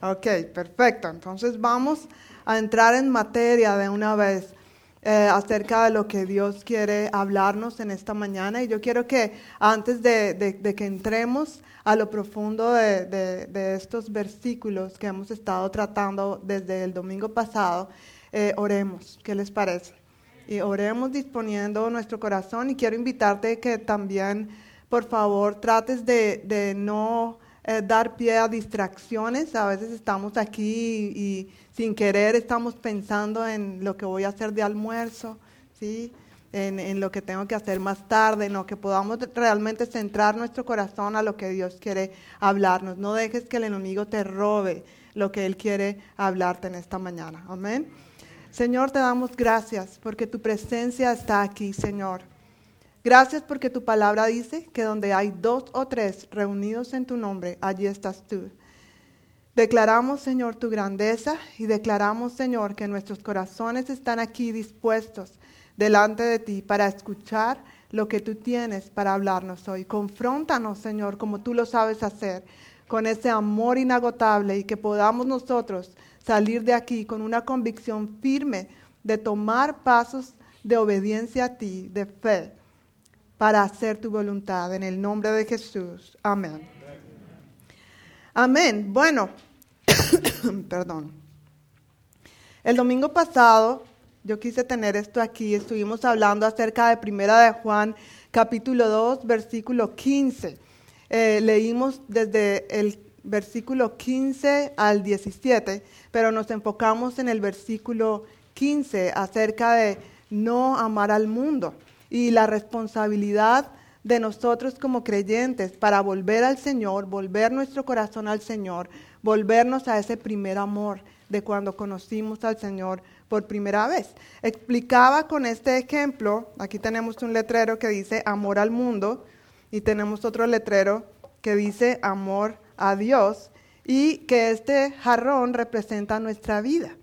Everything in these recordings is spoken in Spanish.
Ok, perfecto. Entonces vamos a entrar en materia de una vez eh, acerca de lo que Dios quiere hablarnos en esta mañana. Y yo quiero que antes de, que entremos a lo profundo de, estos versículos que hemos estado tratando desde el domingo pasado, eh, oremos. ¿Qué les parece? Y oremos disponiendo nuestro corazón y quiero invitarte que también, por favor, trates de no eh, dar pie a distracciones. A veces estamos aquí y, sin querer estamos pensando en lo que voy a hacer de almuerzo, ¿sí? En, en, lo que tengo que hacer más tarde, en lo que podamos realmente centrar nuestro corazón a lo que Dios quiere hablarnos. No dejes que el enemigo te robe lo que Él quiere hablarte en esta mañana. Amén. Señor, te damos gracias porque tu presencia está aquí, Señor. Gracias porque tu palabra dice que donde hay dos o tres reunidos en tu nombre, allí estás tú. Declaramos, Señor, tu grandeza y declaramos, Señor, que nuestros corazones están aquí dispuestos delante de ti para escuchar lo que tú tienes para hablarnos hoy. Confróntanos, Señor, como tú lo sabes hacer, con ese amor inagotable y que podamos nosotros salir de aquí con una convicción firme de tomar pasos de obediencia a ti, de fe, para hacer tu voluntad. En el nombre de Jesús. Amén. Amén. Bueno, perdón. El domingo pasado yo quise tener esto aquí. Estuvimos hablando acerca de Primera de Juan, capítulo 2, versículo 15. Eh, leímos desde el versículo 15 al 17, pero nos enfocamos en el versículo 15 acerca de no amar al mundo y la responsabilidad de nosotros como creyentes para volver al Señor, volver nuestro corazón al Señor, volvernos a ese primer amor de cuando conocimos al Señor por primera vez. Explicaba con este ejemplo, aquí tenemos un letrero que dice amor al mundo y tenemos otro letrero que dice amor a Dios y que este jarrón representa nuestra vida.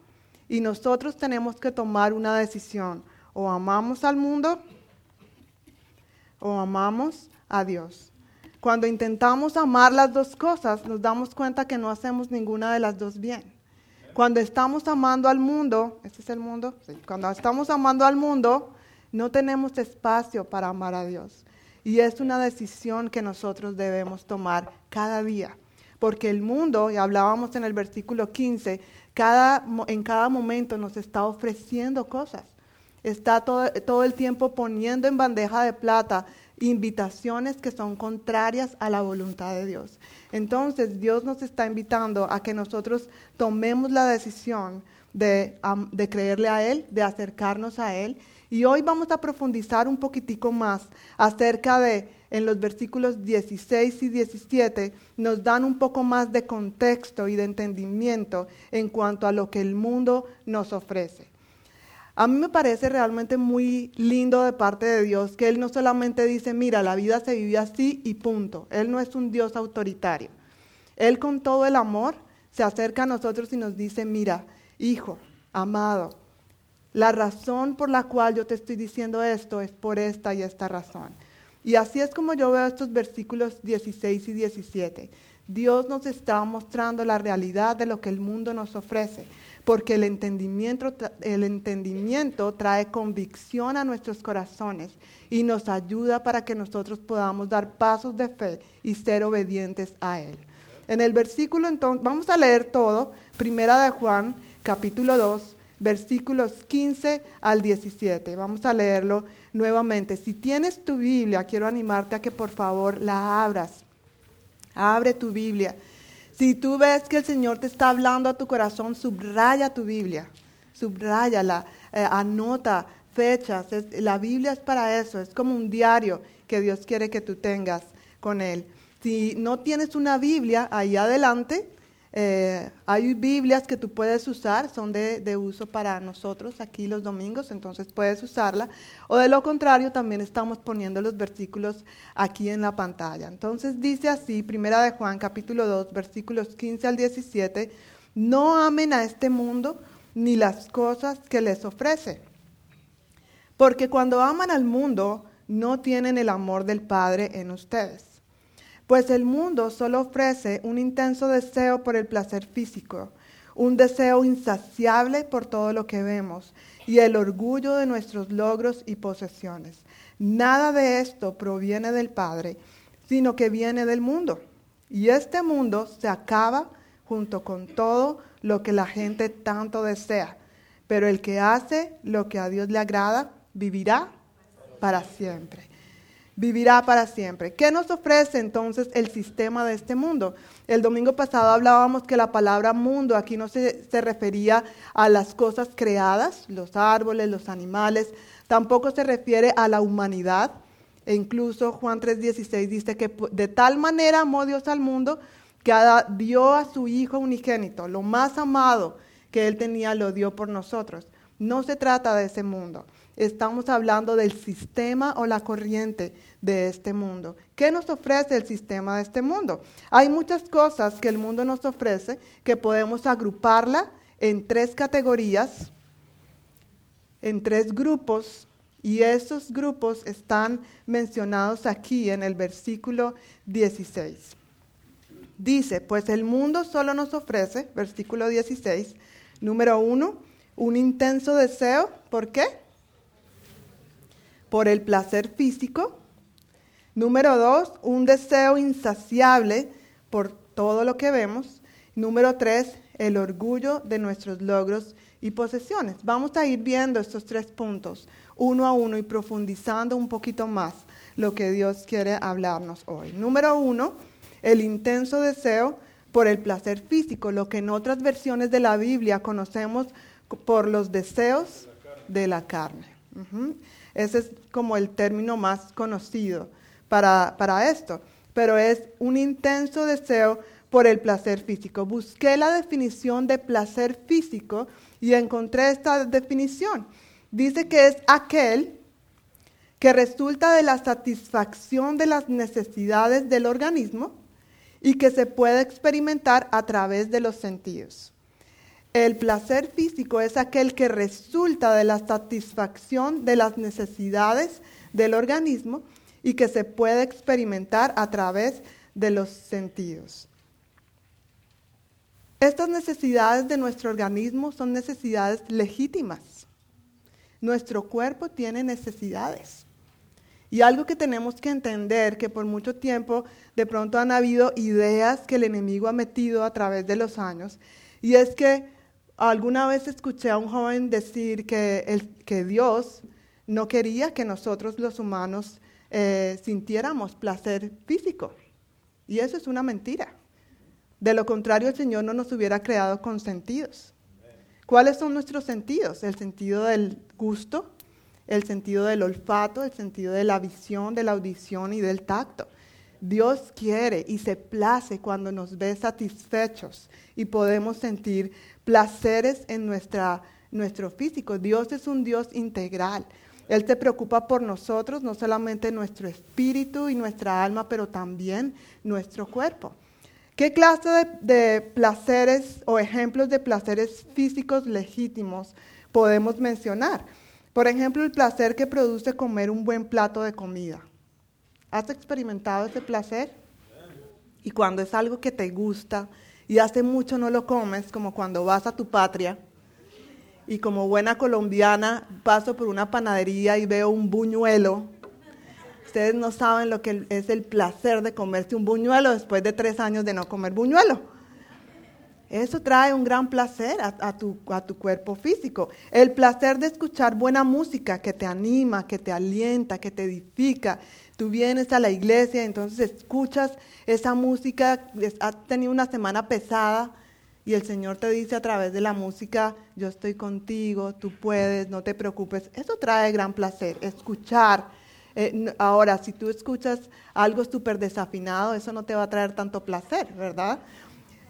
Y nosotros tenemos que tomar una decisión, o amamos al mundo o amamos a Dios. Cuando intentamos amar las dos cosas, nos damos cuenta que no hacemos ninguna de las dos bien. Cuando estamos amando al mundo, ¿este es el mundo? Cuando estamos amando al mundo, no tenemos espacio para amar a Dios. Y es una decisión que nosotros debemos tomar cada día. Porque el mundo, y hablábamos en el versículo 15, cada, en cada momento nos está ofreciendo cosas está todo, todo el tiempo poniendo en bandeja de plata invitaciones que son contrarias a la voluntad de Dios. Entonces Dios nos está invitando a que nosotros tomemos la decisión de, de, creerle a Él, de acercarnos a Él. Y hoy vamos a profundizar un poquitico más acerca de, en los versículos 16 y 17, nos dan un poco más de contexto y de entendimiento en cuanto a lo que el mundo nos ofrece. A mí me parece realmente muy lindo de parte de Dios que Él no solamente dice, mira, la vida se vive así y punto. Él no es un Dios autoritario. Él con todo el amor se acerca a nosotros y nos dice, mira, hijo, amado, la razón por la cual yo te estoy diciendo esto es por esta y esta razón. Y así es como yo veo estos versículos 16 y 17. Dios nos está mostrando la realidad de lo que el mundo nos ofrece porque el entendimiento, el entendimiento trae convicción a nuestros corazones y nos ayuda para que nosotros podamos dar pasos de fe y ser obedientes a Él. En el versículo entonces, vamos a leer todo, Primera de Juan, capítulo 2, versículos 15 al 17. Vamos a leerlo nuevamente. Si tienes tu Biblia, quiero animarte a que por favor la abras. Abre tu Biblia si tú ves que el Señor te está hablando a tu corazón, subraya tu Biblia, subrayala, eh, anota fechas. la Biblia es para eso, es como un diario que Dios quiere que tú tengas con Él. Si no tienes una Biblia, ahí adelante eh, hay Biblias que tú puedes usar, son de, uso para nosotros aquí los domingos, entonces puedes usarla. O de lo contrario, también estamos poniendo los versículos aquí en la pantalla. Entonces dice así, Primera de Juan, capítulo 2, versículos 15 al 17, no amen a este mundo ni las cosas que les ofrece. Porque cuando aman al mundo, no tienen el amor del Padre en ustedes. Pues el mundo solo ofrece un intenso deseo por el placer físico, un deseo insaciable por todo lo que vemos y el orgullo de nuestros logros y posesiones. Nada de esto proviene del Padre, sino que viene del mundo. Y este mundo se acaba junto con todo lo que la gente tanto desea. Pero el que hace lo que a Dios le agrada, vivirá para siempre vivirá para siempre. ¿Qué nos ofrece entonces el sistema de este mundo? El domingo pasado hablábamos que la palabra mundo aquí no se, se, refería a las cosas creadas, los árboles, los animales, tampoco se refiere a la humanidad. E incluso Juan 3:16 dice que de tal manera amó Dios al mundo que dio a su Hijo unigénito, lo más amado que Él tenía, lo dio por nosotros. No se trata de ese mundo. Estamos hablando del sistema o la corriente de este mundo. ¿Qué nos ofrece el sistema de este mundo? Hay muchas cosas que el mundo nos ofrece que podemos agruparla en tres categorías, en tres grupos, y esos grupos están mencionados aquí en el versículo 16. Dice, pues el mundo solo nos ofrece, versículo 16, número uno, un intenso deseo, ¿por qué? Por el placer físico. Número dos, un deseo insaciable por todo lo que vemos. Número tres, el orgullo de nuestros logros y posesiones. Vamos a ir viendo estos tres puntos uno a uno y profundizando un poquito más lo que Dios quiere hablarnos hoy. Número uno, el intenso deseo por el placer físico, lo que en otras versiones de la Biblia conocemos por los deseos de la carne. Ese es como el término más conocido para, para esto. Pero es un intenso deseo por el placer físico. Busqué la definición de placer físico y encontré esta definición. Dice que es aquel que resulta de la satisfacción de las necesidades del organismo y que se puede experimentar a través de los sentidos. El placer físico es aquel que resulta de la satisfacción de las necesidades del organismo y que se puede experimentar a través de los sentidos. Estas necesidades de nuestro organismo son necesidades legítimas. Nuestro cuerpo tiene necesidades. Y algo que tenemos que entender, que por mucho tiempo de pronto han habido ideas que el enemigo ha metido a través de los años, y es que Alguna vez escuché a un joven decir que, el, que Dios no quería que nosotros los humanos eh, sintiéramos placer físico. Y eso es una mentira. De lo contrario, el Señor no nos hubiera creado con sentidos. ¿Cuáles son nuestros sentidos? El sentido del gusto, el sentido del olfato, el sentido de la visión, de la audición y del tacto. Dios quiere y se place cuando nos ve satisfechos y podemos sentir placeres en nuestra, nuestro físico. Dios es un Dios integral. Él se preocupa por nosotros, no solamente nuestro espíritu y nuestra alma, pero también nuestro cuerpo. ¿Qué clase de, de, placeres o ejemplos de placeres físicos legítimos podemos mencionar? Por ejemplo, el placer que produce comer un buen plato de comida. ¿Has experimentado ese placer? Y cuando es algo que te gusta, y hace mucho no lo comes, como cuando vas a tu patria y como buena colombiana paso por una panadería y veo un buñuelo. Ustedes no saben lo que es el placer de comerse un buñuelo después de tres años de no comer buñuelo. Eso trae un gran placer a, tu, a tu cuerpo físico. El placer de escuchar buena música que te anima, que te alienta, que te edifica, Tú vienes a la iglesia, entonces escuchas esa música, has tenido una semana pesada y el Señor te dice a través de la música, yo estoy contigo, tú puedes, no te preocupes. Eso trae gran placer, escuchar. Eh, ahora, si tú escuchas algo súper desafinado, eso no te va a traer tanto placer, ¿verdad?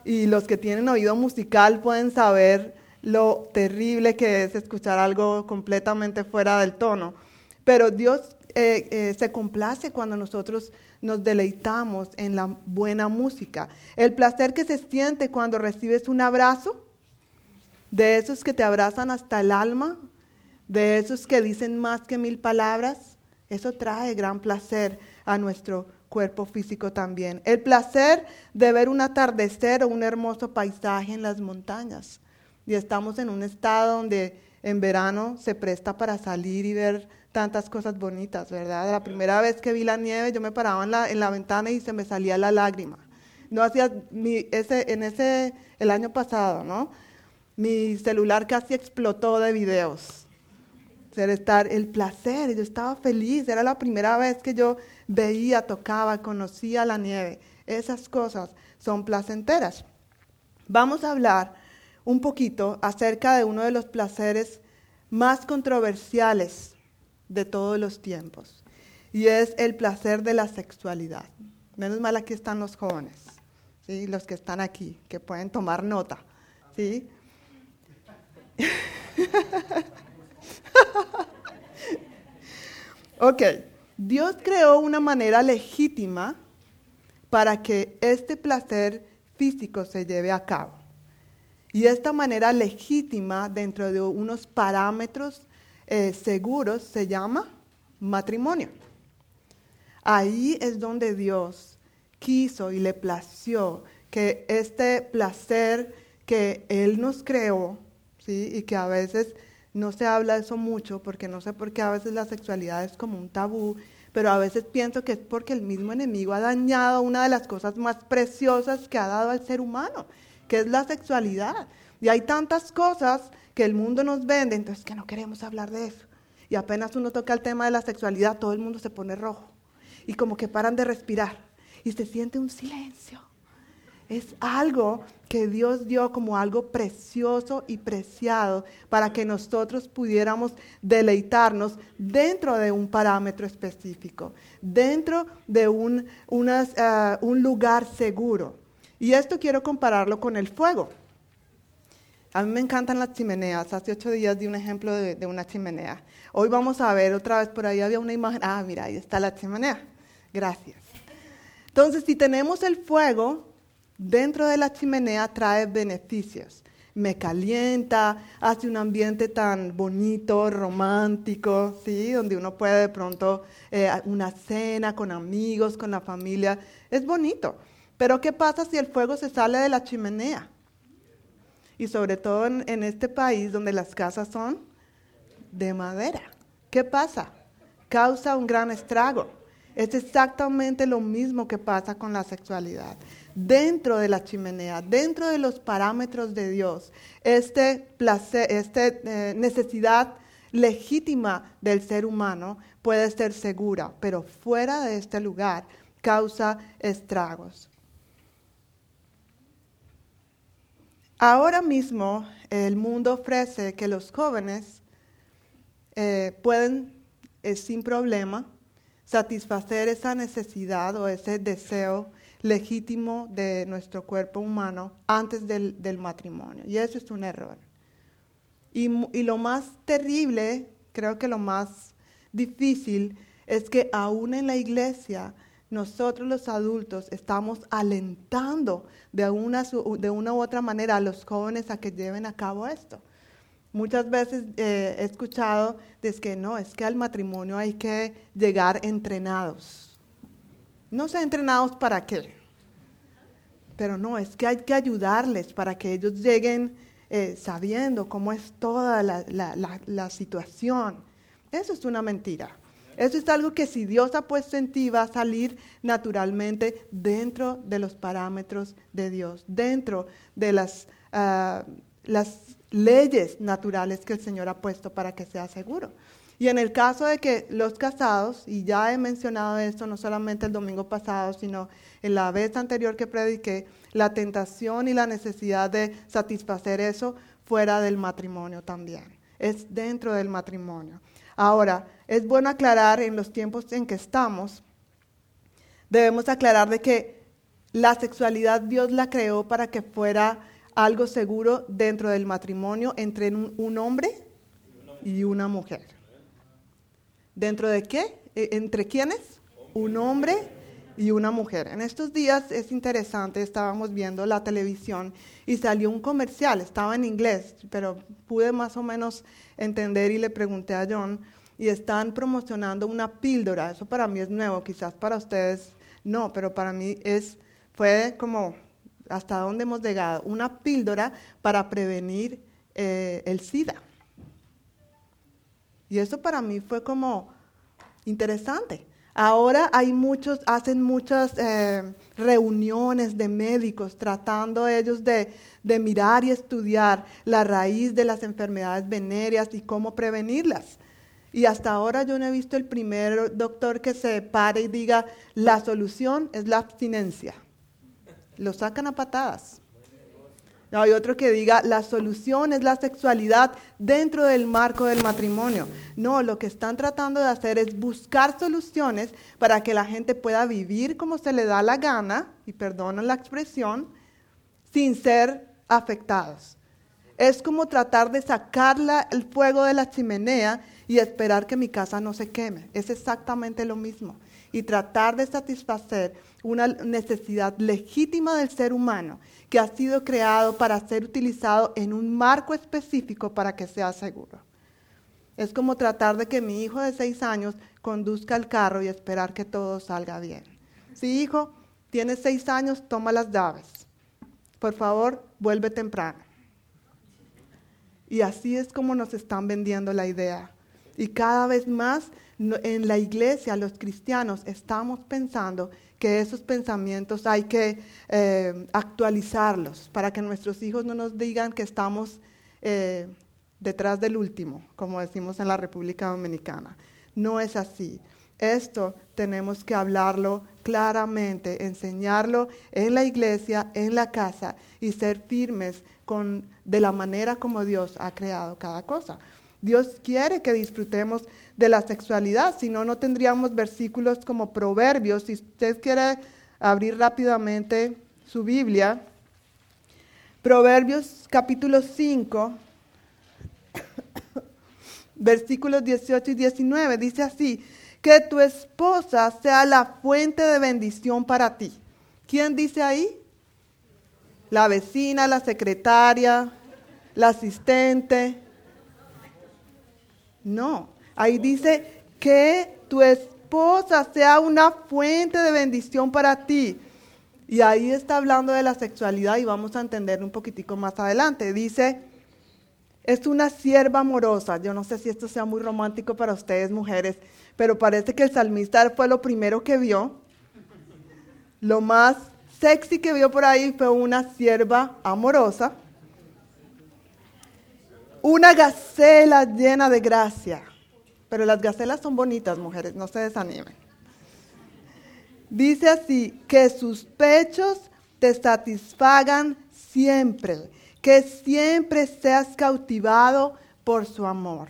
Y los que tienen oído musical pueden saber lo terrible que es escuchar algo completamente fuera del tono. Pero Dios eh, eh, se complace cuando nosotros nos deleitamos en la buena música. El placer que se siente cuando recibes un abrazo, de esos que te abrazan hasta el alma, de esos que dicen más que mil palabras, eso trae gran placer a nuestro cuerpo físico también. El placer de ver un atardecer o un hermoso paisaje en las montañas. Y estamos en un estado donde en verano se presta para salir y ver tantas cosas bonitas, ¿verdad? La primera vez que vi la nieve, yo me paraba en la, en la ventana y se me salía la lágrima. No hacía ese, en ese, el año pasado, ¿no? Mi celular casi explotó de videos. Ser estar el placer, yo estaba feliz, era la primera vez que yo veía, tocaba, conocía la nieve. Esas cosas son placenteras. Vamos a hablar un poquito acerca de uno de los placeres más controversiales de todos los tiempos, y es el placer de la sexualidad. Menos mal aquí están los jóvenes, ¿sí? los que están aquí, que pueden tomar nota. ¿sí? ok, Dios creó una manera legítima para que este placer físico se lleve a cabo. Y esta manera legítima dentro de unos parámetros eh, seguros se llama matrimonio. Ahí es donde Dios quiso y le plació que este placer que Él nos creó, ¿sí? y que a veces no se habla de eso mucho, porque no sé por qué a veces la sexualidad es como un tabú, pero a veces pienso que es porque el mismo enemigo ha dañado una de las cosas más preciosas que ha dado al ser humano, que es la sexualidad. Y hay tantas cosas que el mundo nos vende, entonces que no queremos hablar de eso. Y apenas uno toca el tema de la sexualidad, todo el mundo se pone rojo. Y como que paran de respirar. Y se siente un silencio. Es algo que Dios dio como algo precioso y preciado para que nosotros pudiéramos deleitarnos dentro de un parámetro específico, dentro de un, eh, un lugar seguro. Y esto quiero compararlo con el fuego. A mí me encantan las chimeneas. Hace ocho días di un ejemplo de, una chimenea. Hoy vamos a ver otra vez por ahí había una imagen. Ah, mira, ahí está la chimenea. Gracias. Entonces, si tenemos el fuego, dentro de la chimenea trae beneficios. Me calienta, hace un ambiente tan bonito, romántico, ¿sí? Donde uno puede de pronto eh, una cena con amigos, con la familia. Es bonito. Pero ¿qué pasa si el fuego se sale de la chimenea? Y sobre todo en, este país donde las casas son de madera. ¿Qué pasa? Causa un gran estrago. Es exactamente lo mismo que pasa con la sexualidad. Dentro de la chimenea, dentro de los parámetros de Dios, este esta eh, necesidad legítima del ser humano puede ser segura, pero fuera de este lugar causa estragos. Ahora mismo el mundo ofrece que los jóvenes eh, pueden eh, sin problema satisfacer esa necesidad o ese deseo legítimo de nuestro cuerpo humano antes del, matrimonio. Y eso es un error. Y, y, lo más terrible, creo que lo más difícil, es que aún en la iglesia nosotros los adultos estamos alentando de una, de una u otra manera a los jóvenes a que lleven a cabo esto. Muchas veces eh, he escuchado es que no, es que al matrimonio hay que llegar entrenados. No sé entrenados para qué, pero no, es que hay que ayudarles para que ellos lleguen eh, sabiendo cómo es toda la situación. Eso es una mentira. Eso es algo que si Dios ha puesto en ti va a salir naturalmente dentro de los parámetros de Dios, dentro de las, ah, las leyes naturales que el Señor ha puesto para que sea seguro. Y en el caso de que los casados, y ya he mencionado esto no solamente el domingo pasado, sino en la vez anterior que prediqué, la tentación y la necesidad de satisfacer eso fuera del matrimonio también. Es dentro del matrimonio. Ahora, es bueno aclarar en los tiempos en que estamos, debemos aclarar de que la sexualidad Dios la creó para que fuera algo seguro dentro del matrimonio entre un, hombre y una mujer. ¿Dentro de qué? E, ¿Entre quiénes? Un hombre y una mujer. En estos días es interesante, estábamos viendo la televisión y salió un comercial, estaba en inglés, pero pude más o menos entender y le pregunté a John y están promocionando una píldora. Eso para mí es nuevo, quizás para ustedes No, pero para mí es, fue como hasta dónde hemos llegado, una píldora para prevenir eh, el SIDA. Y eso para mí fue como interesante. Ahora hay muchos, hacen muchas eh, reuniones de médicos tratando ellos de, de, mirar y estudiar la raíz de las enfermedades venéreas y cómo prevenirlas. Y hasta ahora yo no he visto el primer doctor que se pare y diga, la solución es la abstinencia. Lo sacan a patadas. No hay otro que diga, la solución es la sexualidad dentro del marco del matrimonio. No, lo que están tratando de hacer es buscar soluciones para que la gente pueda vivir como se le da la gana, y perdonan la expresión, sin ser afectados. Es como tratar de sacar el fuego de la chimenea y esperar que mi casa no se queme. Es exactamente lo mismo. Y tratar de satisfacer una necesidad legítima del ser humano que ha sido creado para ser utilizado en un marco específico para que sea seguro. Es como tratar de que mi hijo de seis años conduzca el carro y esperar que todo salga bien. Si hijo, tienes seis años, toma las llaves. Por favor, vuelve temprano. Y así es como nos están vendiendo la idea. Y cada vez más en la iglesia, los cristianos, estamos pensando que esos pensamientos hay que eh, actualizarlos para que nuestros hijos no nos digan que estamos eh, detrás del último, como decimos en la República Dominicana. No es así. Esto tenemos que hablarlo claramente, enseñarlo en la iglesia, en la casa y ser firmes con, de la manera como Dios ha creado cada cosa. Dios quiere que disfrutemos de la sexualidad, si no, no tendríamos versículos como proverbios. Si usted quiere abrir rápidamente su Biblia, Proverbios capítulo 5, versículos 18 y 19, dice así, que tu esposa sea la fuente de bendición para ti. ¿Quién dice ahí? La vecina, la secretaria, la asistente, no, ahí dice que tu esposa sea una fuente de bendición para ti. Y ahí está hablando de la sexualidad y vamos a entender un poquitico más adelante. Dice, es una sierva amorosa. Yo no sé si esto sea muy romántico para ustedes mujeres, pero parece que el salmista fue lo primero que vio. Lo más sexy que vio por ahí fue una sierva amorosa una gacela llena de gracia. Pero las gacelas son bonitas, mujeres, no se desanimen. Dice así, que sus pechos te satisfagan siempre, que siempre seas cautivado por su amor.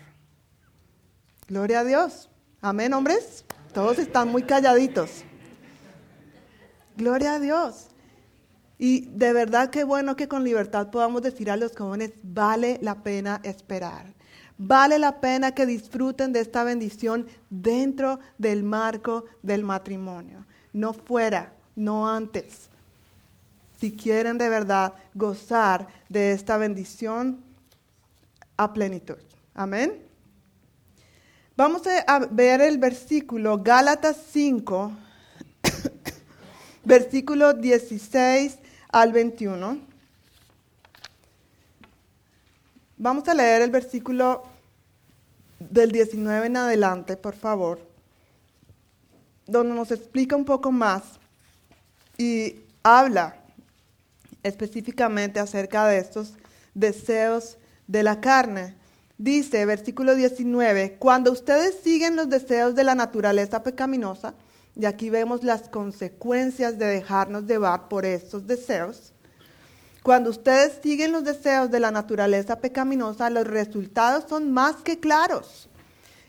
Gloria a Dios. Amén, hombres. Todos están muy calladitos. Gloria a Dios. Y de verdad que bueno que con libertad podamos decir a los jóvenes, vale la pena esperar. Vale la pena que disfruten de esta bendición dentro del marco del matrimonio, no fuera, no antes. Si quieren de verdad gozar de esta bendición a plenitud. Amén. Vamos a ver el versículo Gálatas 5, versículo 16 al 21. Vamos a leer el versículo del 19 en adelante, por favor, donde nos explica un poco más y habla específicamente acerca de estos deseos de la carne. Dice, versículo 19, cuando ustedes siguen los deseos de la naturaleza pecaminosa, y aquí vemos las consecuencias de dejarnos llevar por estos deseos. Cuando ustedes siguen los deseos de la naturaleza pecaminosa, los resultados son más que claros.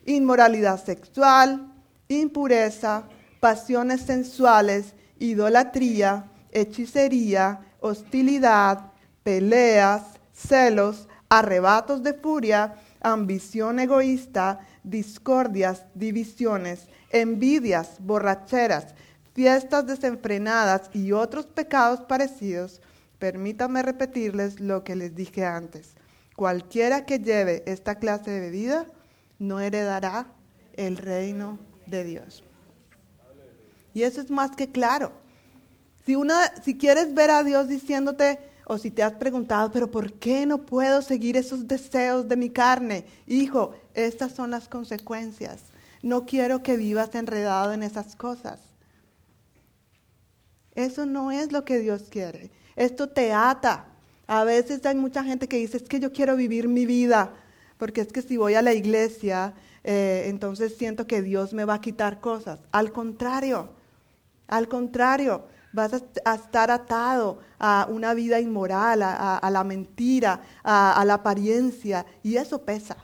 Inmoralidad sexual, impureza, pasiones sensuales, idolatría, hechicería, hostilidad, peleas, celos, arrebatos de furia, ambición egoísta, discordias, divisiones, envidias, borracheras, fiestas desenfrenadas y otros pecados parecidos, permítanme repetirles lo que les dije antes. Cualquiera que lleve esta clase de bebida no heredará el reino de Dios. Y eso es más que claro. Si, una, si quieres ver a Dios diciéndote, o si te has preguntado, pero ¿por qué no puedo seguir esos deseos de mi carne? Hijo, estas son las consecuencias. No quiero que vivas enredado en esas cosas. Eso no es lo que Dios quiere. Esto te ata. A veces hay mucha gente que dice, es que yo quiero vivir mi vida, porque es que si voy a la iglesia, eh, entonces siento que Dios me va a quitar cosas. Al contrario, al contrario, vas a, estar atado a una vida inmoral, a, la mentira, a, la apariencia, y eso pesa.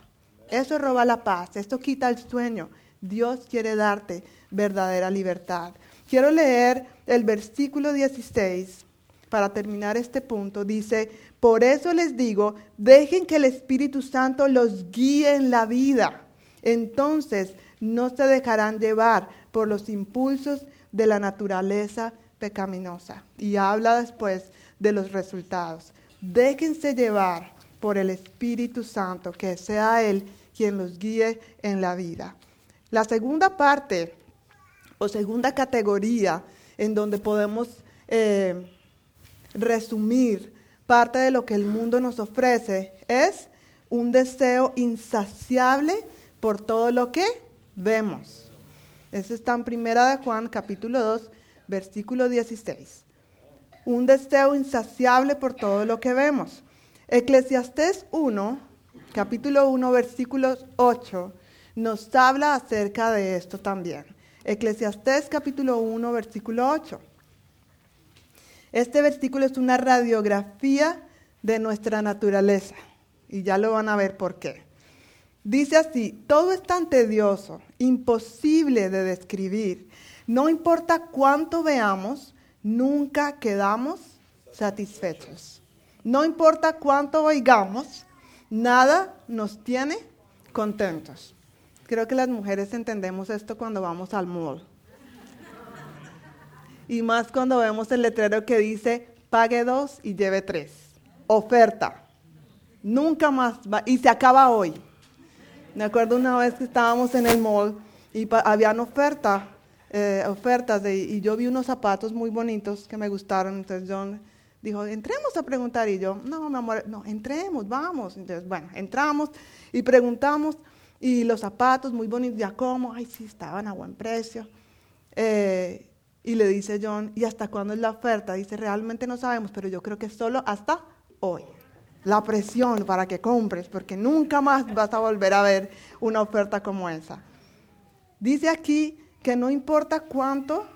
Eso roba la paz, esto quita el sueño. Dios quiere darte verdadera libertad. Quiero leer el versículo 16 para terminar este punto. Dice, por eso les digo, dejen que el Espíritu Santo los guíe en la vida. Entonces no se dejarán llevar por los impulsos de la naturaleza pecaminosa. Y habla después de los resultados. Déjense llevar por el Espíritu Santo, que sea Él quien los guíe en la vida. La segunda parte o segunda categoría en donde podemos eh, resumir parte de lo que el mundo nos ofrece es un deseo insaciable por todo lo que vemos. Eso está en Primera de Juan, capítulo 2, versículo 16. Un deseo insaciable por todo lo que vemos. Eclesiastés 1, capítulo 1, versículo 8, nos habla acerca de esto también. Eclesiastés capítulo 1, versículo 8. Este versículo es una radiografía de nuestra naturaleza y ya lo van a ver por qué. Dice así, todo es tan tedioso, imposible de describir. No importa cuánto veamos, nunca quedamos satisfechos. No importa cuánto oigamos, nada nos tiene contentos. Creo que las mujeres entendemos esto cuando vamos al mall. Y más cuando vemos el letrero que dice pague dos y lleve tres. Oferta. Nunca más va. Y se acaba hoy. Me acuerdo una vez que estábamos en el mall y habían oferta, eh, ofertas y yo vi unos zapatos muy bonitos que me gustaron. Entonces John dijo, entremos a preguntar. Y yo, no, mi amor, no, entremos, vamos. Entonces, bueno, entramos y preguntamos. Y los zapatos muy bonitos, ya como, ay, sí, estaban a buen precio. Eh, y le dice John, ¿y hasta cuándo es la oferta? Dice, realmente no sabemos, pero yo creo que solo hasta hoy. La presión para que compres, porque nunca más vas a volver a ver una oferta como esa. Dice aquí que no importa cuánto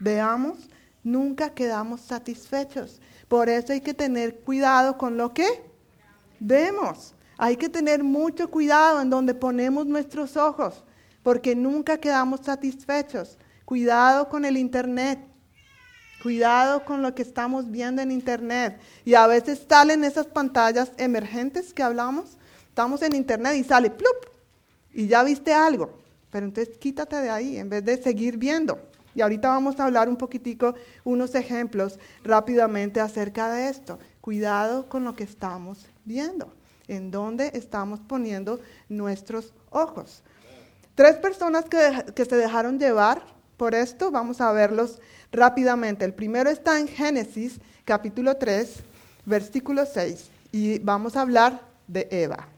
veamos, nunca quedamos satisfechos. Por eso hay que tener cuidado con lo que vemos. Hay que tener mucho cuidado en donde ponemos nuestros ojos, porque nunca quedamos satisfechos. Cuidado con el Internet. Cuidado con lo que estamos viendo en Internet. Y a veces salen esas pantallas emergentes que hablamos. Estamos en Internet y sale, ¡plup! Y ya viste algo. Pero entonces quítate de ahí en vez de seguir viendo. Y ahorita vamos a hablar un poquitico, unos ejemplos rápidamente acerca de esto. Cuidado con lo que estamos viendo en dónde estamos poniendo nuestros ojos. Tres personas que, se dejaron llevar por esto, vamos a verlos rápidamente. El primero está en Génesis capítulo 3, versículo 6, y vamos a hablar de Eva.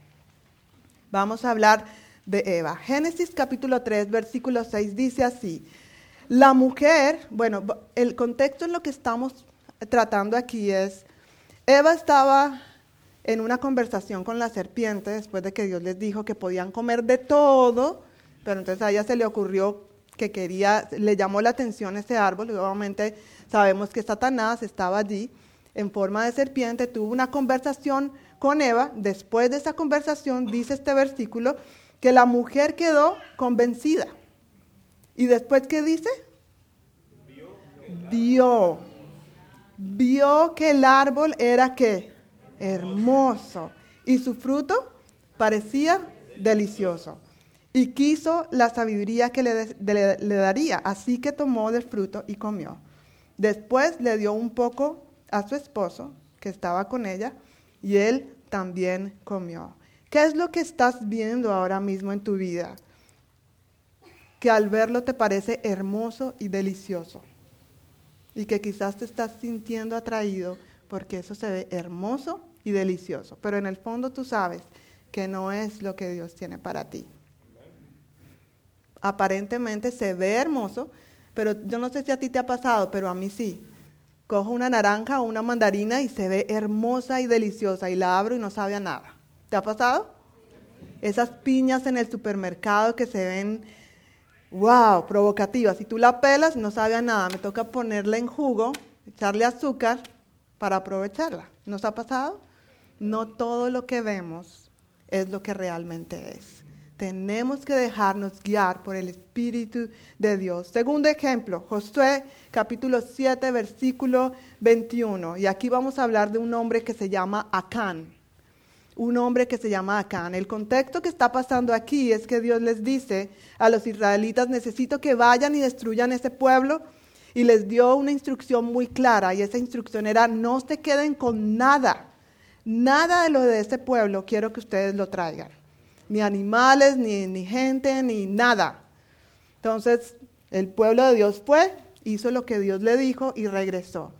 Vamos a hablar de Eva. Génesis capítulo 3, versículo 6 dice así, la mujer, bueno, el contexto en lo que estamos tratando aquí es, Eva estaba en una conversación con la serpiente, después de que Dios les dijo que podían comer de todo, pero entonces a ella se le ocurrió que quería, le llamó la atención ese árbol, y obviamente sabemos que Satanás estaba allí en forma de serpiente, tuvo una conversación con Eva, después de esa conversación dice este versículo, que la mujer quedó convencida. ¿Y después qué dice? Vio. Vio que el árbol era qué? Hermoso y su fruto parecía delicioso. Y quiso la sabiduría que le, le, daría, así que tomó del fruto y comió. Después le dio un poco a su esposo, que estaba con ella, y él también comió. ¿Qué es lo que estás viendo ahora mismo en tu vida? que al verlo te parece hermoso y delicioso. Y que quizás te estás sintiendo atraído porque eso se ve hermoso y delicioso. Pero en el fondo tú sabes que no es lo que Dios tiene para ti. Aparentemente se ve hermoso, pero yo no sé si a ti te ha pasado, pero a mí sí. Cojo una naranja o una mandarina y se ve hermosa y deliciosa y la abro y no sabe a nada. ¿Te ha pasado? Esas piñas en el supermercado que se ven, wow, provocativas. Si tú la pelas, no sabe a nada. Me toca ponerla en jugo, echarle azúcar para aprovecharla. ¿Nos ha pasado? No todo lo que vemos es lo que realmente es. Tenemos que dejarnos guiar por el Espíritu de Dios. Segundo ejemplo, Josué capítulo 7, versículo 21. Y aquí vamos a hablar de un hombre que se llama Acán. Un hombre que se llama Acán. El contexto que está pasando aquí es que Dios les dice a los israelitas, necesito que vayan y destruyan ese pueblo. Y les dio una instrucción muy clara. Y esa instrucción era, no se queden con nada Nada de lo de este pueblo quiero que ustedes lo traigan. Ni animales, ni, ni gente, ni nada. Entonces, el pueblo de Dios fue, hizo lo que Dios le dijo y regresó.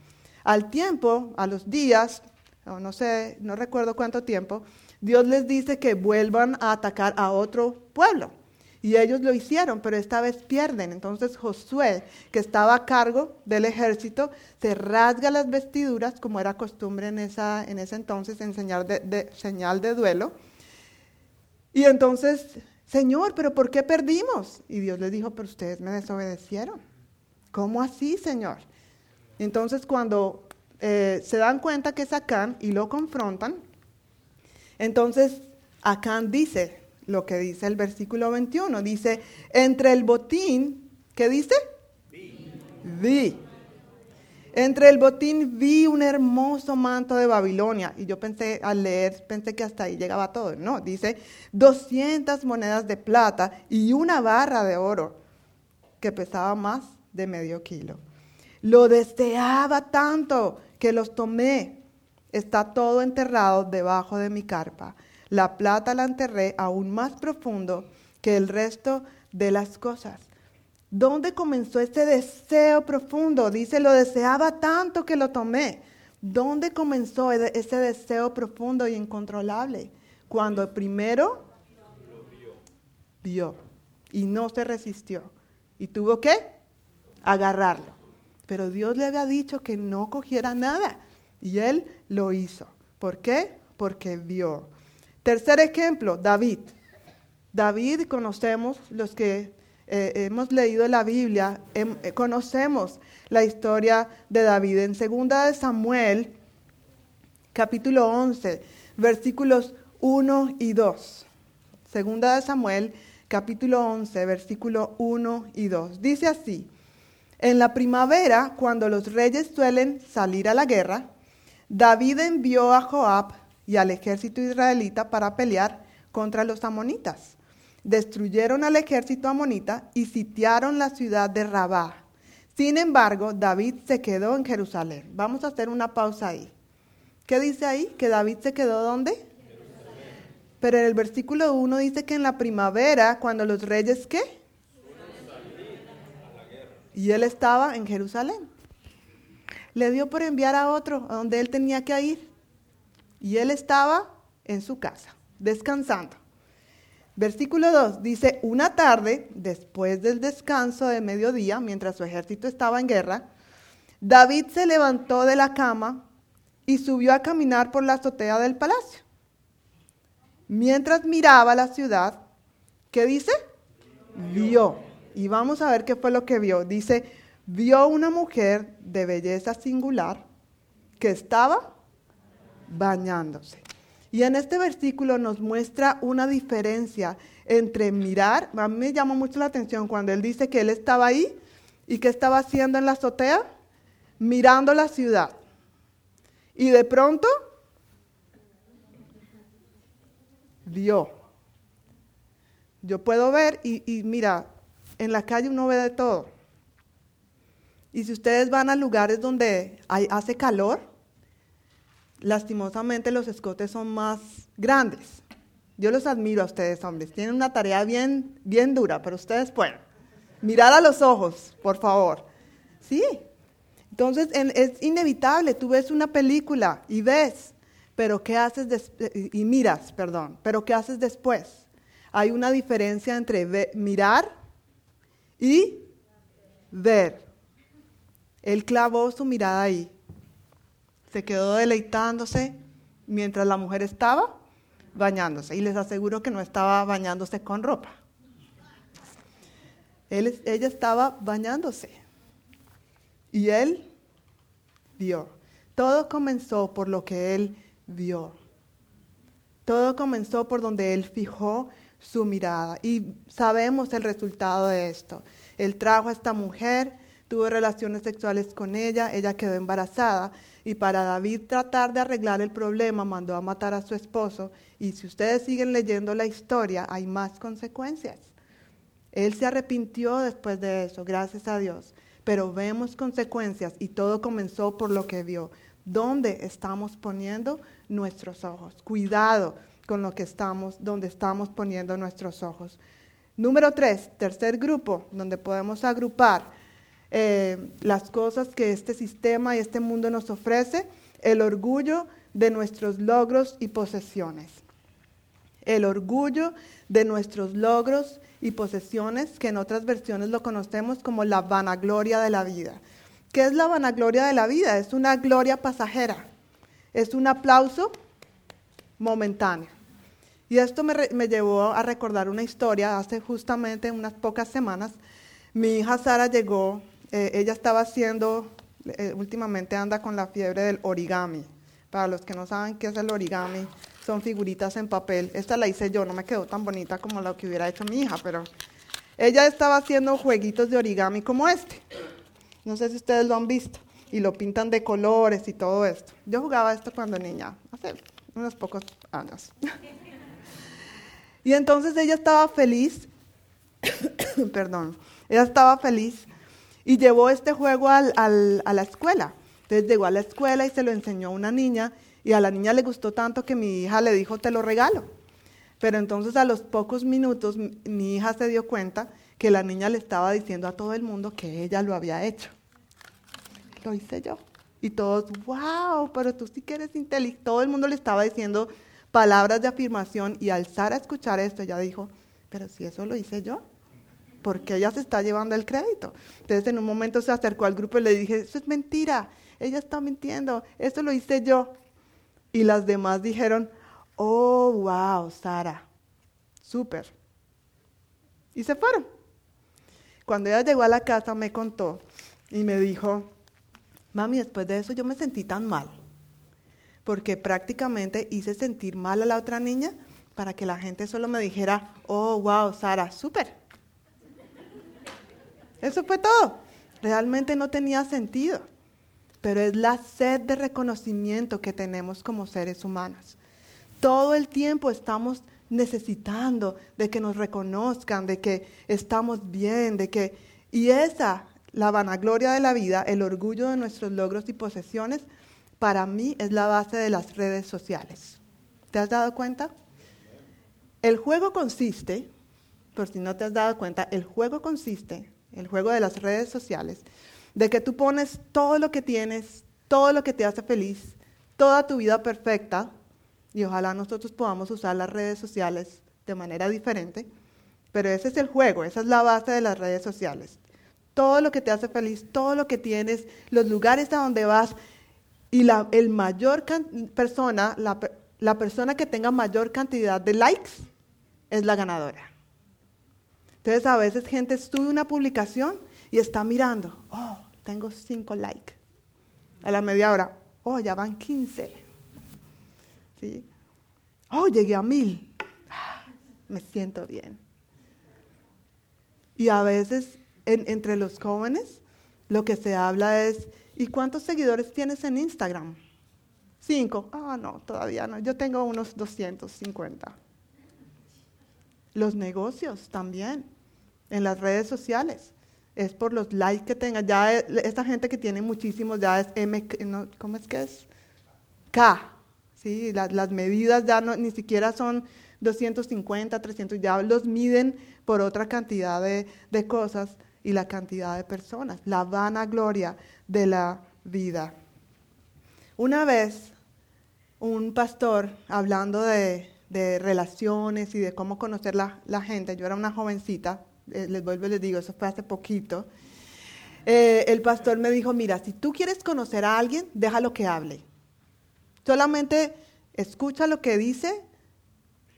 Al tiempo, a los días, no sé, no recuerdo cuánto tiempo, Dios les dice que vuelvan a atacar a otro pueblo. Y ellos lo hicieron, pero esta vez pierden. Entonces Josué, que estaba a cargo del ejército, se rasga las vestiduras, como era costumbre en, esa, en ese entonces, en señal de, duelo. Y entonces, Señor, ¿pero por qué perdimos? Y Dios les dijo, pero ustedes me desobedecieron. ¿Cómo así, Señor? Entonces cuando eh, se dan cuenta que es Acán y lo confrontan, entonces Acán dice, lo que dice el versículo 21. Dice, entre el botín, ¿qué dice? Vi. Entre el botín vi un hermoso manto de Babilonia. Y yo pensé, al leer, pensé que hasta ahí llegaba todo. No, dice 200 monedas de plata y una barra de oro que pesaba más de medio kilo. Lo deseaba tanto que los tomé. Está todo enterrado debajo de mi carpa. La plata la enterré aún más profundo que el resto de las cosas. ¿Dónde comenzó ese deseo profundo? Dice, lo deseaba tanto que lo tomé. ¿Dónde comenzó ese deseo profundo y incontrolable? Cuando primero vio y no se resistió y tuvo que agarrarlo. Pero Dios le había dicho que no cogiera nada y él lo hizo. ¿Por qué? Porque vio. Tercer ejemplo, David. David conocemos, los que eh, hemos leído la Biblia, em, eh, conocemos la historia de David. En segunda de Samuel, capítulo 11, versículos 1 y 2. Segunda de Samuel, capítulo 11, versículo 1 y 2. Dice así, en la primavera, cuando los reyes suelen salir a la guerra, David envió a Joab, y al ejército israelita para pelear contra los amonitas. Destruyeron al ejército amonita y sitiaron la ciudad de Rabá. Sin embargo, David se quedó en Jerusalén. Vamos a hacer una pausa ahí. ¿Qué dice ahí? ¿Que David se quedó dónde? Pero en el versículo 1 dice que en la primavera, cuando los reyes, ¿qué? Y él estaba en Jerusalén. Le dio por enviar a otro a donde él tenía que ir. Y él estaba en su casa, descansando. Versículo 2 dice, una tarde, después del descanso de mediodía, mientras su ejército estaba en guerra, David se levantó de la cama y subió a caminar por la azotea del palacio. Mientras miraba la ciudad, ¿qué dice? Vio. Y vamos a ver qué fue lo que vio. Dice, vio una mujer de belleza singular que estaba bañándose. Y en este versículo nos muestra una diferencia entre mirar, a mí me llama mucho la atención cuando él dice que él estaba ahí y que estaba haciendo en la azotea, mirando la ciudad. Y de pronto vio. Yo puedo ver y, mira, en la calle uno ve de todo. Y si ustedes van a lugares donde hace calor, lastimosamente los escotes son más grandes. Yo los admiro a ustedes, hombres. Tienen una tarea bien, bien dura, pero ustedes pueden. Mirar a los ojos, por favor. Sí. Entonces es inevitable, tú ves una película y ves, pero ¿qué haces y miras, perdón, pero ¿qué haces después? Hay una diferencia entre mirar y ver. Él clavó su mirada ahí. Se quedó deleitándose mientras la mujer estaba bañándose. Y les aseguro que no estaba bañándose con ropa. Ella estaba bañándose. Y él vio. Todo comenzó por lo que él vio. Todo comenzó por donde él fijó su mirada. Y sabemos el resultado de esto. Él trajo a esta mujer, tuvo relaciones sexuales con ella, ella quedó embarazada. Y para David tratar de arreglar el problema, mandó a matar a su esposo. Y si ustedes siguen leyendo la historia, hay más consecuencias. Él se arrepintió después de eso, gracias a Dios. Pero vemos consecuencias y todo comenzó por lo que vio. ¿Dónde estamos poniendo nuestros ojos? Cuidado con lo que estamos, donde estamos poniendo nuestros ojos. Número tres, tercer grupo, donde podemos agrupar eh, las cosas que este sistema y este mundo nos ofrece, el orgullo de nuestros logros y posesiones. El orgullo de nuestros logros y posesiones, que en otras versiones lo conocemos como la vanagloria de la vida. ¿Qué es la vanagloria de la vida? Es una gloria pasajera, es un aplauso momentáneo. Y esto me, llevó a recordar una historia hace justamente unas pocas semanas. Mi hija Sara llegó, eh, ella estaba haciendo, eh, últimamente anda con la fiebre del origami. Para los que no saben qué es el origami, son figuritas en papel. Esta la hice yo, no me quedó tan bonita como la que hubiera hecho mi hija, pero ella estaba haciendo jueguitos de origami como este. No sé si ustedes lo han visto. Y lo pintan de colores y todo esto. Yo jugaba esto cuando niña, hace unos pocos años. y entonces ella estaba feliz, perdón, ella estaba feliz y llevó este juego al, a la escuela. Entonces llegó a la escuela y se lo enseñó a una niña y a la niña le gustó tanto que mi hija le dijo, te lo regalo. Pero entonces a los pocos minutos mi hija se dio cuenta que la niña le estaba diciendo a todo el mundo que ella lo había hecho. Lo hice yo. Y todos, wow, pero tú sí que eres inteligente. Todo el mundo le estaba diciendo palabras de afirmación y al Sara escuchar esto, ella dijo, pero si eso lo hice yo, ¿por qué ella se está llevando el crédito? Entonces en un momento se acercó al grupo y le dije, eso es mentira, ella está mintiendo, eso lo hice yo. Y las demás dijeron, oh, wow, Sara, súper. Y se fueron. Cuando ella llegó a la casa me contó y me dijo, mami, después de eso yo me sentí tan mal, porque prácticamente hice sentir mal a la otra niña para que la gente solo me dijera, oh, wow, Sara, súper. Eso fue todo. Realmente no tenía sentido pero es la sed de reconocimiento que tenemos como seres humanos. Todo el tiempo estamos necesitando de que nos reconozcan, de que estamos bien, de que... Y esa, la vanagloria de la vida, el orgullo de nuestros logros y posesiones, para mí es la base de las redes sociales. ¿Te has dado cuenta? El juego consiste, por si no te has dado cuenta, el juego consiste, el juego de las redes sociales, de que tú pones todo lo que tienes, todo lo que te hace feliz, toda tu vida perfecta, y ojalá nosotros podamos usar las redes sociales de manera diferente, pero ese es el juego, esa es la base de las redes sociales. Todo lo que te hace feliz, todo lo que tienes, los lugares a donde vas, y la el mayor persona, la, persona que tenga mayor cantidad de likes es la ganadora. Entonces a veces gente sube una publicación y está mirando, oh, tengo cinco likes. A la media hora, oh, ya van 15. ¿Sí? Oh, llegué a mil. Me siento bien. Y a veces entre los jóvenes lo que se habla es, ¿y cuántos seguidores tienes en Instagram? Cinco. Ah, no, todavía no. Yo tengo unos 250. Los negocios también, en las redes sociales es por los likes que tenga. Ya e, esta gente que tiene muchísimos, ya es M, ¿cómo es que es? K. ¿sí? Las, medidas ya no, ni siquiera son 250, 300, ya los miden por otra cantidad de, de cosas. y la cantidad de personas, la vanagloria de la vida. Una vez, un pastor, hablando de, relaciones y de cómo conocer la, la, gente, yo era una jovencita, eh, les vuelvo y les digo, eso fue hace poquito, eh, el pastor me dijo, mira, si tú quieres conocer a alguien, déjalo que hable. Solamente escucha lo que dice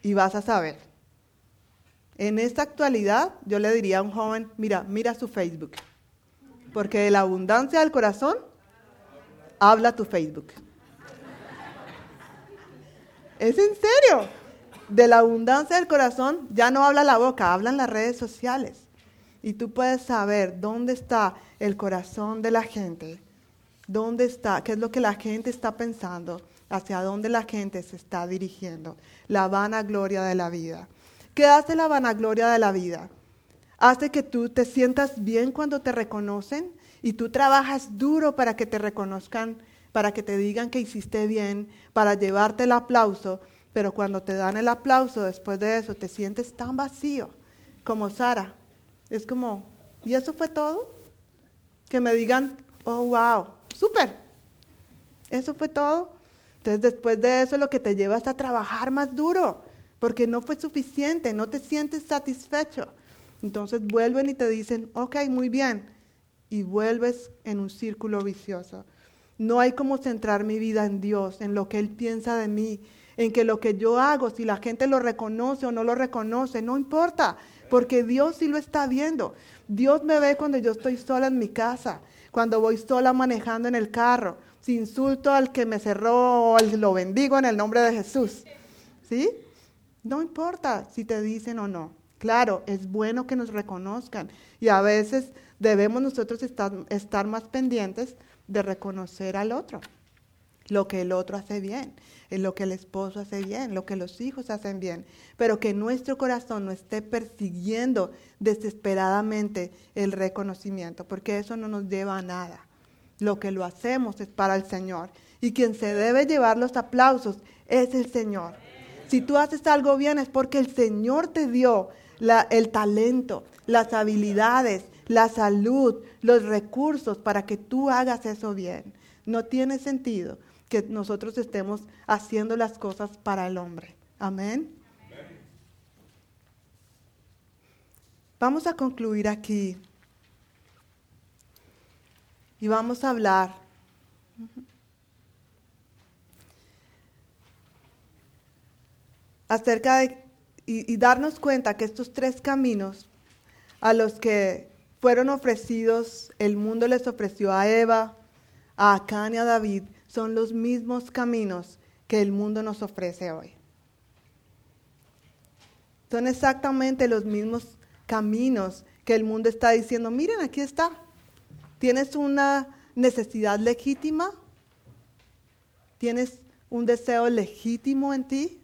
y vas a saber. En esta actualidad, yo le diría a un joven, mira, mira su Facebook, porque de la abundancia del corazón habla tu Facebook. Es en serio. De la abundancia del corazón ya no habla la boca, hablan las redes sociales. Y tú puedes saber dónde está el corazón de la gente, dónde está, qué es lo que la gente está pensando, hacia dónde la gente se está dirigiendo. La vanagloria de la vida. ¿Qué hace la vanagloria de la vida? Hace que tú te sientas bien cuando te reconocen y tú trabajas duro para que te reconozcan, para que te digan que hiciste bien, para llevarte el aplauso, pero cuando te dan el aplauso después de eso te sientes tan vacío como Sara. Es como, ¿y eso fue todo? Que me digan, oh, wow, súper. Eso fue todo. Entonces después de eso lo que te lleva es a trabajar más duro, porque no fue suficiente, no te sientes satisfecho. Entonces vuelven y te dicen, ok, muy bien, y vuelves en un círculo vicioso. No hay como centrar mi vida en Dios, en lo que Él piensa de mí, en que lo que yo hago, si la gente lo reconoce o no lo reconoce, no importa, porque Dios sí lo está viendo. Dios me ve cuando yo estoy sola en mi casa, cuando voy sola manejando en el carro, si insulto al que me cerró, lo bendigo en el nombre de Jesús. ¿Sí? No importa si te dicen o no. Claro, es bueno que nos reconozcan y a veces debemos nosotros estar, más pendientes de reconocer al otro, lo que el otro hace bien, lo que el esposo hace bien, lo que los hijos hacen bien, pero que nuestro corazón no esté persiguiendo desesperadamente el reconocimiento, porque eso no nos lleva a nada. Lo que lo hacemos es para el Señor. Y quien se debe llevar los aplausos es el Señor. Si tú haces algo bien es porque el Señor te dio el talento, las habilidades, la salud, los recursos para que tú hagas eso bien. No tiene sentido que nosotros estemos haciendo las cosas para el hombre. Amén. Vamos a concluir aquí. Y vamos a hablar acerca de y, darnos cuenta que estos tres caminos a los que fueron ofrecidos, el mundo les ofreció a Eva, a Acán y a David, son los mismos caminos que el mundo nos ofrece hoy. Son exactamente los mismos caminos que el mundo está diciendo, miren, aquí está. ¿Tienes una necesidad legítima? ¿Tienes un deseo legítimo en ti?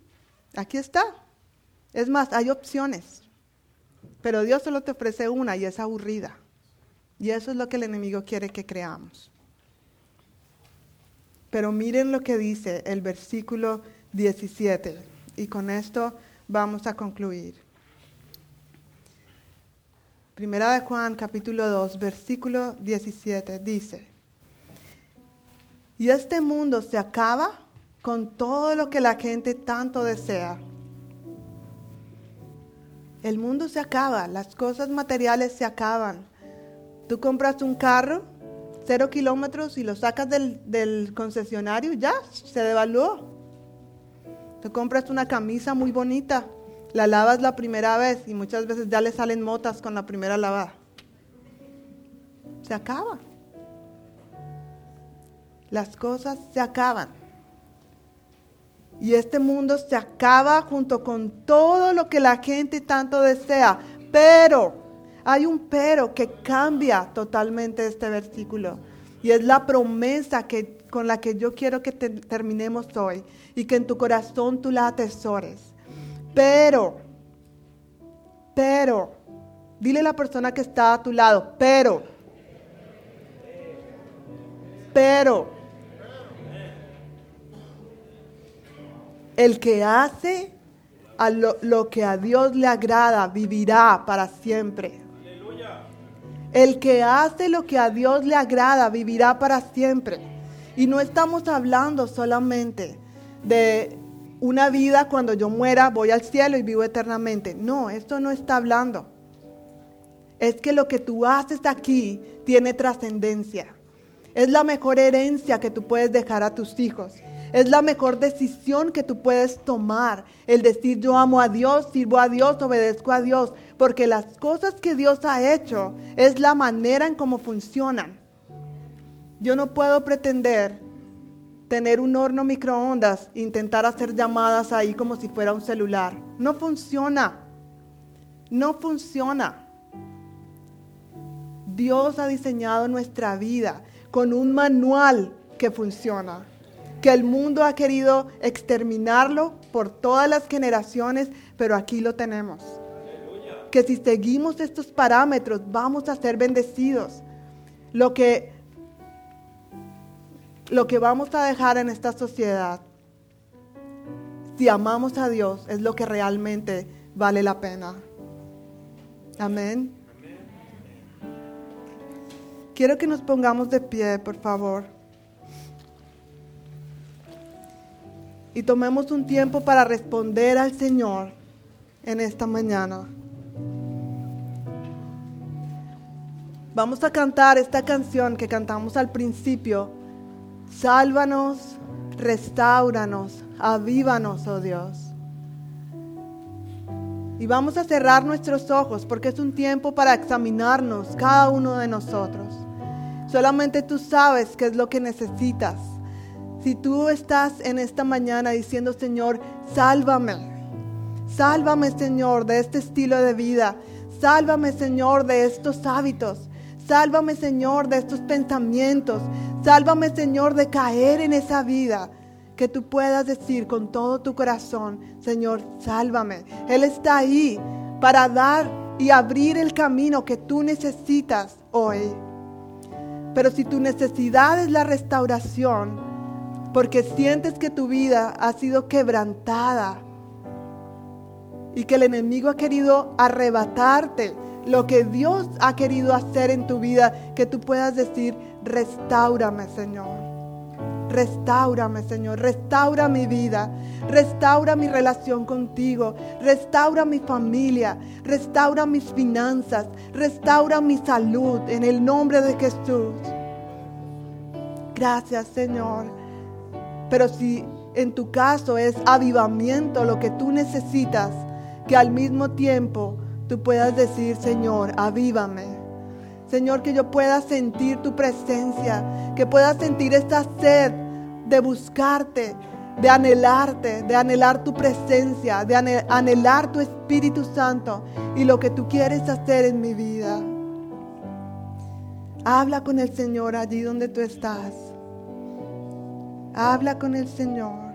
Aquí está. Es más, hay opciones. Pero Dios solo te ofrece una y es aburrida. Y eso es lo que el enemigo quiere que creamos. Pero miren lo que dice el versículo 17. Y con esto vamos a concluir. Primera de Juan capítulo 2, versículo 17 dice, y este mundo se acaba con todo lo que la gente tanto desea. El mundo se acaba, las cosas materiales se acaban. Tú compras un carro, cero kilómetros, y lo sacas del, del concesionario, ya se devaluó. Tú compras una camisa muy bonita, la lavas la primera vez y muchas veces ya le salen motas con la primera lavada. Se acaba. Las cosas se acaban. Y este mundo se acaba junto con todo lo que la gente tanto desea. Pero, hay un pero que cambia totalmente este versículo. Y es la promesa que, con la que yo quiero que terminemos hoy. Y que en tu corazón tú la atesores. Pero, pero, dile a la persona que está a tu lado, pero, pero, el que hace a lo, que a Dios le agrada vivirá para siempre. El que hace lo que a Dios le agrada vivirá para siempre. Y no estamos hablando solamente de una vida cuando yo muera, voy al cielo y vivo eternamente. No, esto no está hablando. Es que lo que tú haces aquí tiene trascendencia. Es la mejor herencia que tú puedes dejar a tus hijos. Es la mejor decisión que tú puedes tomar. El decir yo amo a Dios, sirvo a Dios, obedezco a Dios. Porque las cosas que Dios ha hecho es la manera en cómo funcionan. Yo no puedo pretender tener un horno microondas intentar hacer llamadas ahí como si fuera un celular. No funciona. No funciona. Dios ha diseñado nuestra vida con un manual que funciona, que el mundo ha querido exterminarlo por todas las generaciones, pero aquí lo tenemos. Que si seguimos estos parámetros vamos a ser bendecidos. Lo que, lo que vamos a dejar en esta sociedad, si amamos a Dios, es lo que realmente vale la pena. Amén. Quiero que nos pongamos de pie, por favor. Y tomemos un tiempo para responder al Señor en esta mañana. Vamos a cantar esta canción que cantamos al principio. Sálvanos, restauranos, avívanos, oh Dios. Y vamos a cerrar nuestros ojos porque es un tiempo para examinarnos cada uno de nosotros. Solamente tú sabes qué es lo que necesitas. Si tú estás en esta mañana diciendo, Señor, sálvame. Sálvame, Señor, de este estilo de vida. Sálvame, Señor, de estos hábitos. Sálvame, Señor, de estos pensamientos. Sálvame, Señor, de caer en esa vida. Que tú puedas decir con todo tu corazón, Señor, sálvame. Él está ahí para dar y abrir el camino que tú necesitas hoy. Pero si tu necesidad es la restauración, porque sientes que tu vida ha sido quebrantada y que el enemigo ha querido arrebatarte lo que Dios ha querido hacer en tu vida, que tú puedas decir, restaurame Señor. Restaurame, Señor. Restaura mi vida. Restaura mi relación contigo. Restaura mi familia. Restaura mis finanzas. Restaura mi salud en el nombre de Jesús. Gracias, Señor. Pero si en tu caso es avivamiento lo que tú necesitas, que al mismo tiempo tú puedas decir, Señor, avívame Señor, que yo pueda sentir tu presencia, que pueda sentir esta sed de buscarte, de anhelarte, de anhelar tu presencia, de anhelar tu Espíritu Santo y lo que tú quieres hacer en mi vida. Habla con el Señor allí donde tú estás. Habla con el Señor.